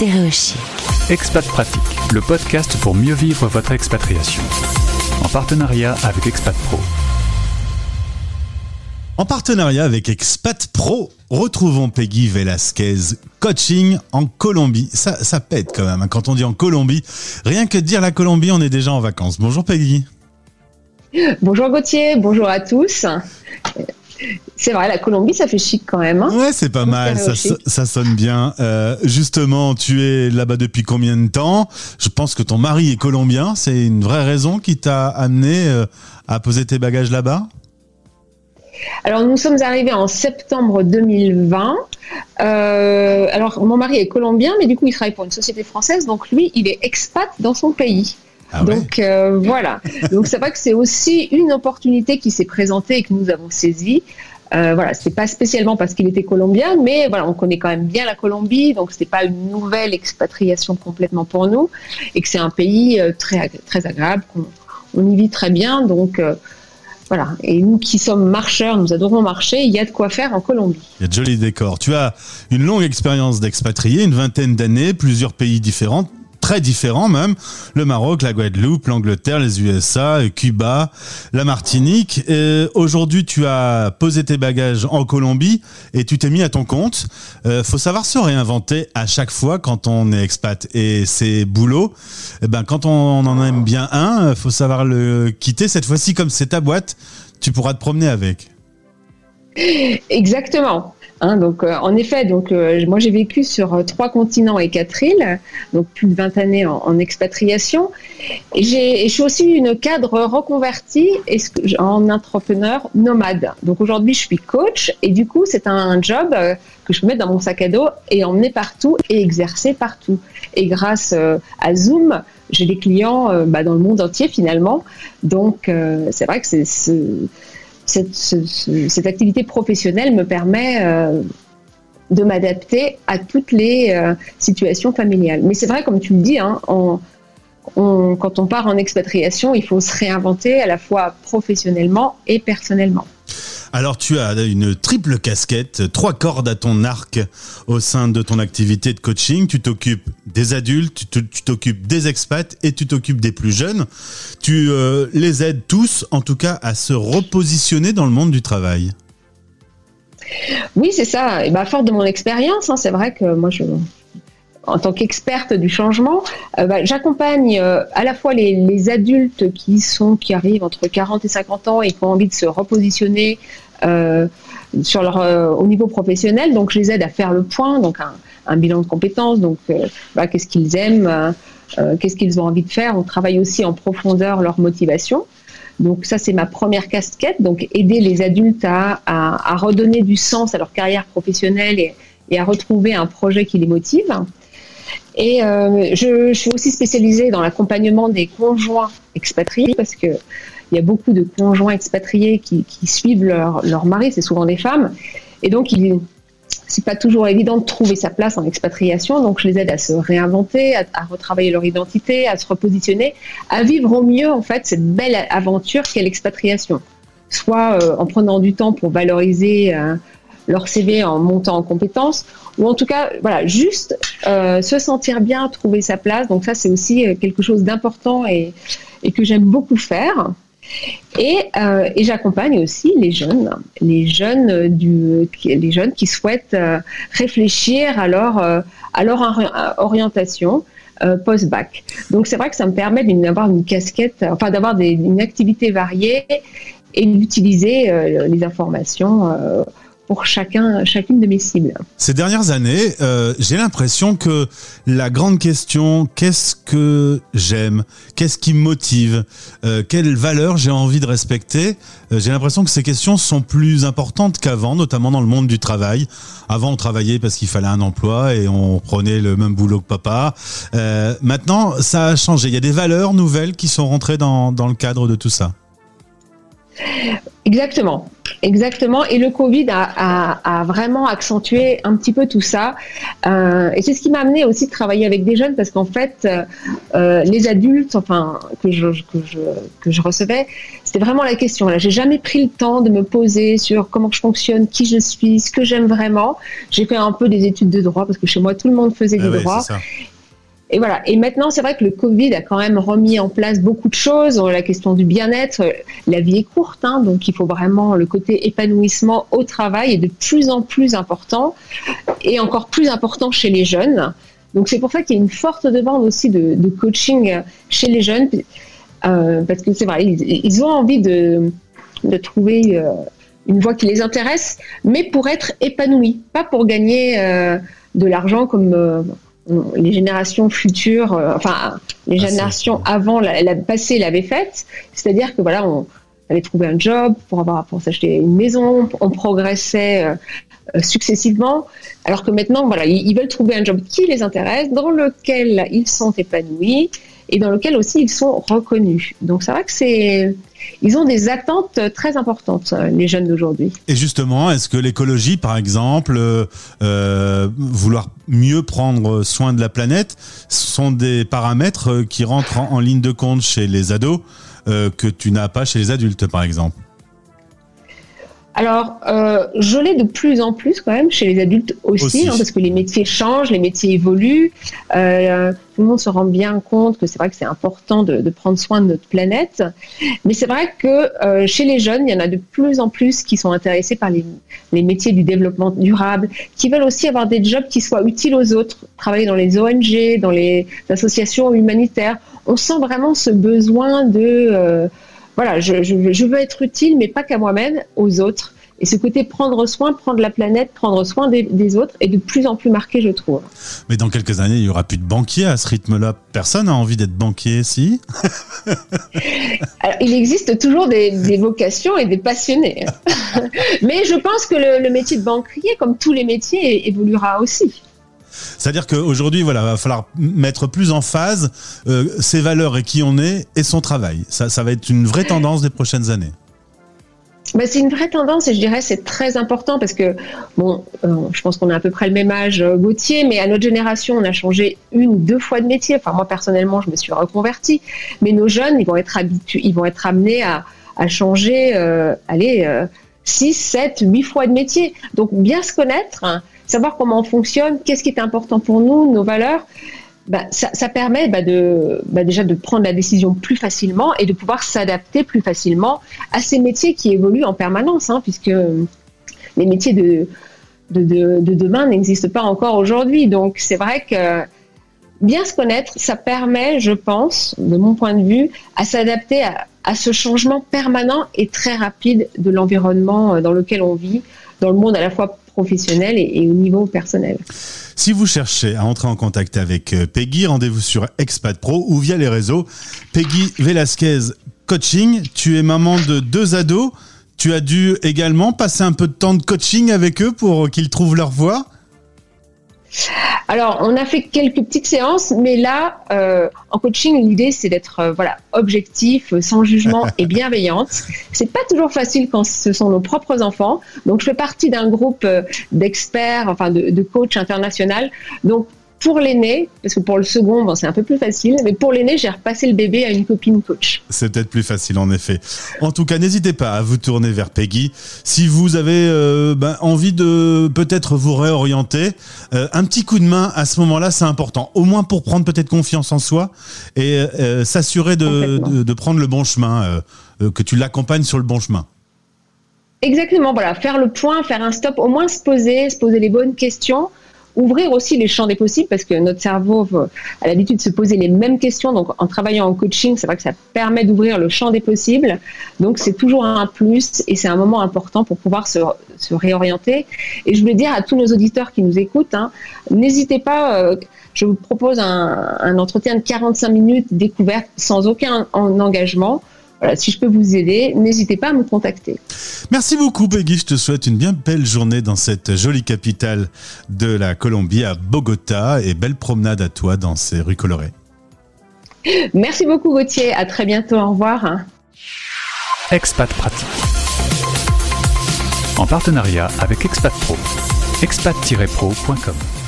Stéréochic. Expat Pratique, le podcast pour mieux vivre votre expatriation. En partenariat avec Expat Pro. En partenariat avec Expat Pro, retrouvons Peggy Velasquez, coaching en Colombie. Ça, ça pète quand même hein, quand on dit en Colombie. Rien que de dire la Colombie, on est déjà en vacances. Bonjour Peggy. Bonjour Gauthier, bonjour à tous. C'est vrai, la Colombie, ça fait chic quand même. Hein ouais, c'est pas mal, ça, ça, sonne bien. Euh, justement, tu es là-bas depuis combien de temps? Je pense que ton mari est colombien. C'est une vraie raison qui t'a amené euh, à poser tes bagages là-bas? Alors nous sommes arrivés en septembre 2020. Euh, alors mon mari est colombien, mais du coup il travaille pour une société française, donc lui il est expat dans son pays. Ah donc euh, voilà. Donc c'est vrai que c'est aussi une opportunité qui s'est présentée et que nous avons saisie. Euh, voilà, c'est pas spécialement parce qu'il était colombien, mais voilà, on connaît quand même bien la Colombie, donc c'est pas une nouvelle expatriation complètement pour nous, et que c'est un pays euh, très très agréable, qu'on on y vit très bien, donc euh, voilà. Et nous qui sommes marcheurs, nous adorons marcher, il y a de quoi faire en Colombie. Il y a de jolis décors. Tu as une longue expérience d'expatrié, une vingtaine d'années, plusieurs pays différents très différents même. Le Maroc, la Guadeloupe, l'Angleterre, les USA, Cuba, la Martinique. Aujourd'hui, tu as posé tes bagages en Colombie et tu t'es mis à ton compte. Euh, faut savoir se réinventer à chaque fois quand on est expat et c'est boulot. Eh ben, quand on en aime bien un, faut savoir le quitter. Cette fois-ci, comme c'est ta boîte, tu pourras te promener avec. Exactement. Hein, donc, euh, en effet, donc euh, moi j'ai vécu sur euh, trois continents et quatre îles, donc plus de 20 années en, expatriation. Et, et, je suis aussi une cadre reconvertie en entrepreneur nomade. Donc aujourd'hui, je suis coach et du coup, c'est un job que je peux mettre dans mon sac à dos et emmener partout et exercer partout. Et grâce à Zoom, j'ai des clients bah, dans le monde entier finalement. Donc c'est vrai que c'est cette, activité professionnelle me permet euh, de m'adapter à toutes les euh, situations familiales. Mais c'est vrai, comme tu le dis, hein, quand on part en expatriation, il faut se réinventer à la fois professionnellement et personnellement. Alors tu as une triple casquette, trois cordes à ton arc au sein de ton activité de coaching. Tu t'occupes des adultes, tu t'occupes des expats et tu t'occupes des plus jeunes. Tu euh, les aides tous, en tout cas, à se repositionner dans le monde du travail. Oui, c'est ça. Et bah, fort de mon expérience, hein, c'est vrai que moi, je, en tant qu'experte du changement, euh, bah, j'accompagne euh, à la fois les, adultes qui sont qui arrivent entre 40 et 50 ans et qui ont envie de se repositionner euh, sur leur au niveau professionnel. Donc, je les aide à faire le point, donc un, bilan de compétences. Donc, bah, qu'est-ce qu'ils aiment, qu'est-ce qu'ils ont envie de faire. On travaille aussi en profondeur leur motivation. Donc ça, c'est ma première casquette, donc aider les adultes à, à, redonner du sens à leur carrière professionnelle et, et à retrouver un projet qui les motive. Et euh, je, suis aussi spécialisée dans l'accompagnement des conjoints expatriés parce que il y a beaucoup de conjoints expatriés qui, suivent leur, leur mari, c'est souvent des femmes, et donc il c'est pas toujours évident de trouver sa place en expatriation, donc je les aide à se réinventer, à, retravailler leur identité, à se repositionner, à vivre au mieux en fait cette belle aventure qu'est l'expatriation, soit euh, en prenant du temps pour valoriser euh, leur CV en montant en compétences, ou en tout cas, voilà, juste euh, se sentir bien, trouver sa place. Donc ça, c'est aussi euh, quelque chose d'important et, et, que j'aime beaucoup faire. Et, euh, et j'accompagne aussi les jeunes, les jeunes du, les jeunes qui souhaitent réfléchir à leur, à leur orientation. post-bac. Donc c'est vrai que ça me permet d'avoir une casquette, enfin d'avoir une activité variée et d'utiliser les informations pour chacun, chacune de mes cibles. Ces dernières années, euh, j'ai l'impression que la grande question, qu'est-ce que j'aime, qu'est-ce qui me motive, euh, quelles valeurs j'ai envie de respecter, euh, j'ai l'impression que ces questions sont plus importantes qu'avant, notamment dans le monde du travail. Avant, on travaillait parce qu'il fallait un emploi et on prenait le même boulot que papa. Maintenant, ça a changé. Il y a des valeurs nouvelles qui sont rentrées dans le cadre de tout ça. Exactement, exactement. Et le Covid a, vraiment accentué un petit peu tout ça. Euh, et c'est ce qui m'a amené aussi de travailler avec des jeunes parce qu'en fait, euh, les adultes, enfin que je que je, recevais, c'était vraiment la question. Là, j'ai jamais pris le temps de me poser sur comment je fonctionne, qui je suis, ce que j'aime vraiment. J'ai fait un peu des études de droit parce que chez moi tout le monde faisait ah du droit. Et voilà. Et maintenant, c'est vrai que le Covid a quand même remis en place beaucoup de choses. La question du bien-être, la vie est courte, hein, donc il faut vraiment le côté épanouissement au travail est de plus en plus important et encore plus important chez les jeunes. Donc c'est pour ça qu'il y a une forte demande aussi de, coaching chez les jeunes, euh, parce que c'est vrai, ils, ont envie de, trouver euh, une voie qui les intéresse, mais pour être épanouis, pas pour gagner euh, de l'argent comme les générations futures, euh, enfin les ah, générations avant la, la passée l'avaient faite. C'est-à-dire que voilà, on avait trouvé un job pour avoir pour s'acheter une maison, on progressait euh, euh, successivement. Alors que maintenant, voilà, ils, veulent trouver un job qui les intéresse, dans lequel ils sont épanouis et dans lequel aussi ils sont reconnus. Donc c'est vrai que c'est ils ont des attentes très importantes, les jeunes d'aujourd'hui. Et justement, est-ce que l'écologie, par exemple, euh, vouloir mieux prendre soin de la planète, sont des paramètres qui rentrent en, ligne de compte chez les ados euh, que tu n'as pas chez les adultes, par exemple? Alors, euh, je l'ai de plus en plus quand même chez les adultes aussi, hein, parce que les métiers changent, les métiers évoluent. Euh, tout le monde se rend bien compte que c'est vrai que c'est important de, prendre soin de notre planète. Mais c'est vrai que euh, chez les jeunes, il y en a de plus en plus qui sont intéressés par les, les, métiers du développement durable, qui veulent aussi avoir des jobs qui soient utiles aux autres, travailler dans les ONG, dans les associations humanitaires. On sent vraiment ce besoin de voilà, je, veux être utile, mais pas qu'à moi-même, aux autres. Et ce côté prendre soin, prendre la planète, prendre soin des, autres est de plus en plus marqué, je trouve. Mais dans quelques années, il n'y aura plus de banquiers à ce rythme-là. Personne n'a envie d'être banquier, si? Il existe toujours des, vocations et des passionnés. Mais je pense que le métier de banquier, comme tous les métiers, évoluera aussi. C'est-à-dire qu'aujourd'hui, voilà, va falloir mettre plus en phase euh, ses valeurs et qui on est et son travail. Ça, ça va être une vraie tendance des prochaines années. Bah, c'est une vraie tendance et je dirais c'est très important parce que bon, euh, je pense qu'on a à peu près le même âge, euh, Gauthier, mais à notre génération, on a changé une ou deux fois de métier. Enfin, moi personnellement, je me suis reconverti, mais nos jeunes, ils vont être habitués, ils vont être amenés à, changer, euh, allez, 6, 7, 8 fois de métier. Donc bien se connaître, hein, savoir comment on fonctionne, qu'est-ce qui est important pour nous, nos valeurs. Bah, ça, permet bah, bah, déjà de prendre la décision plus facilement et de pouvoir s'adapter plus facilement à ces métiers qui évoluent en permanence, hein, puisque les métiers de, de, demain n'existent pas encore aujourd'hui. Donc c'est vrai que bien se connaître, ça permet, je pense, de mon point de vue, à s'adapter à, à ce changement permanent et très rapide de l'environnement euh, dans lequel on vit, dans le monde à la fois professionnel et, au niveau personnel. Si vous cherchez à entrer en contact avec euh, Peggy, rendez-vous sur Expat Pro ou via les réseaux. Peggy Velasquez Coaching, tu es maman de deux ados. Tu as dû également passer un peu de temps de coaching avec eux pour qu'ils trouvent leur voie alors, on a fait quelques petites séances, mais là, euh, en coaching, l'idée c'est d'être euh, voilà objectif, sans jugement et bienveillante. C'est pas toujours facile quand ce sont nos propres enfants. Donc, je fais partie d'un groupe euh, d'experts, enfin de, de coachs international. Donc, pour l'aîné, parce que pour le second, bon, c'est un peu plus facile, mais pour l'aîné, j'ai repassé le bébé à une copine coach. C'est peut-être plus facile, en effet. En tout cas, n'hésitez pas à vous tourner vers Peggy. Si vous avez euh, ben, envie de peut-être vous réorienter, euh, un petit coup de main à ce moment-là, c'est important. Au moins pour prendre peut-être confiance en soi et euh, s'assurer de, de, de, prendre le bon chemin, que tu l'accompagnes sur le bon chemin. Exactement, voilà, faire le point, faire un stop, au moins se poser, se poser les bonnes questions ouvrir aussi les champs des possibles parce que notre cerveau a l'habitude de se poser les mêmes questions. Donc, en travaillant en coaching, c'est vrai que ça permet d'ouvrir le champ des possibles. Donc, c'est toujours un plus et c'est un moment important pour pouvoir se, réorienter. Et je voulais dire à tous nos auditeurs qui nous écoutent, hein, n'hésitez pas. Euh, je vous propose un, un, entretien de 45 minutes découverte sans aucun engagement voilà, si je peux vous aider, n'hésitez pas à me contacter. Merci beaucoup Peggy, je te souhaite une bien belle journée dans cette jolie capitale de la Colombie, à Bogota, et belle promenade à toi dans ces rues colorées. Merci beaucoup Gauthier, à très bientôt, au revoir. Expat pratique. en partenariat avec Expat Pro. expat-pro.com